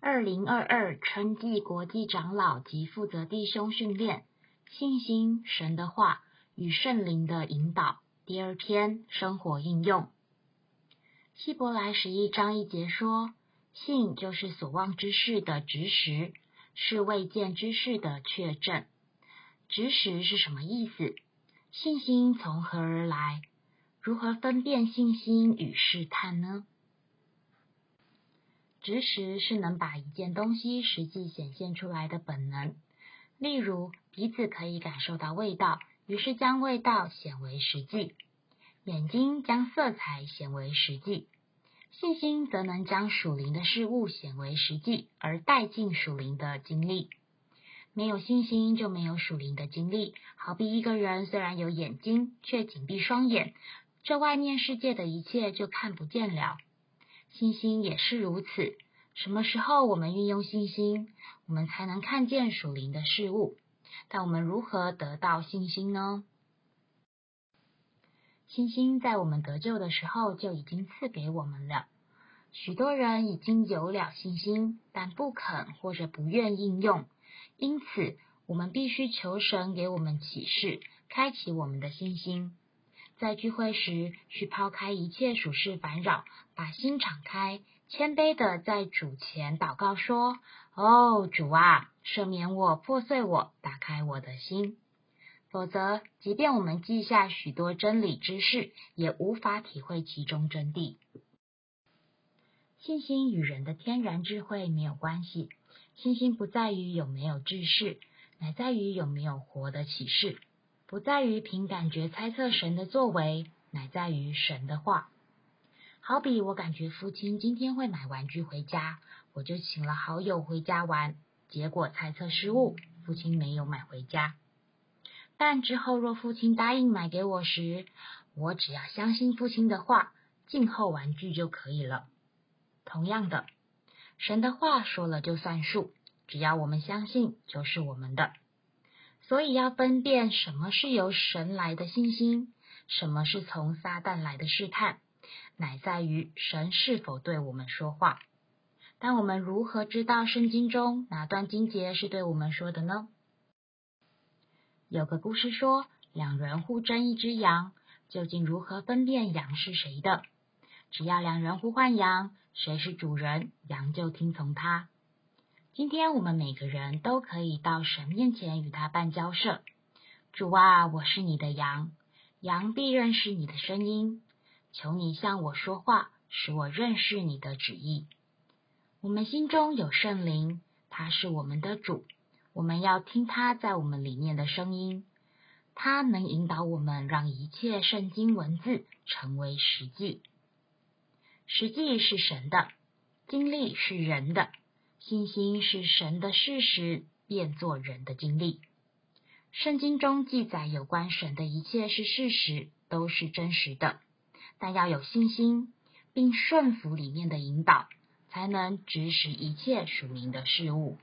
二零二二春季国际长老及负责弟兄训练，信心神的话与圣灵的引导。第二篇生活应用。希伯来十一章一节说：“信就是所望之事的执实，是未见之事的确证。”执实是什么意思？信心从何而来？如何分辨信心与试探呢？直识是能把一件东西实际显现出来的本能。例如，鼻子可以感受到味道，于是将味道显为实际；眼睛将色彩显为实际。信心则能将属灵的事物显为实际，而带进属灵的经历。没有信心就没有属灵的经历。好比一个人虽然有眼睛，却紧闭双眼，这外面世界的一切就看不见了。信心也是如此。什么时候我们运用信心，我们才能看见属灵的事物？但我们如何得到信心呢？信心在我们得救的时候就已经赐给我们了。许多人已经有了信心，但不肯或者不愿应用。因此，我们必须求神给我们启示，开启我们的信心。在聚会时，需抛开一切属世烦扰，把心敞开，谦卑的在主前祷告说：“哦，主啊，赦免我，破碎我，打开我的心。”否则，即便我们记下许多真理知识，也无法体会其中真谛。信心与人的天然智慧没有关系。信心不在于有没有知识，乃在于有没有活的启示；不在于凭感觉猜测神的作为，乃在于神的话。好比我感觉父亲今天会买玩具回家，我就请了好友回家玩，结果猜测失误，父亲没有买回家。但之后若父亲答应买给我时，我只要相信父亲的话，静候玩具就可以了。同样的。神的话说了就算数，只要我们相信，就是我们的。所以要分辨什么是由神来的信心，什么是从撒旦来的试探，乃在于神是否对我们说话。但我们如何知道圣经中哪段经节是对我们说的呢？有个故事说，两人互争一只羊，究竟如何分辨羊是谁的？只要两人呼唤羊。谁是主人，羊就听从他。今天我们每个人都可以到神面前与他办交涉。主啊，我是你的羊，羊必认识你的声音。求你向我说话，使我认识你的旨意。我们心中有圣灵，他是我们的主，我们要听他在我们里面的声音。他能引导我们，让一切圣经文字成为实际。实际是神的，经历是人的，信心是神的事实变作人的经历。圣经中记载有关神的一切是事实，都是真实的，但要有信心，并顺服里面的引导，才能指使一切属灵的事物。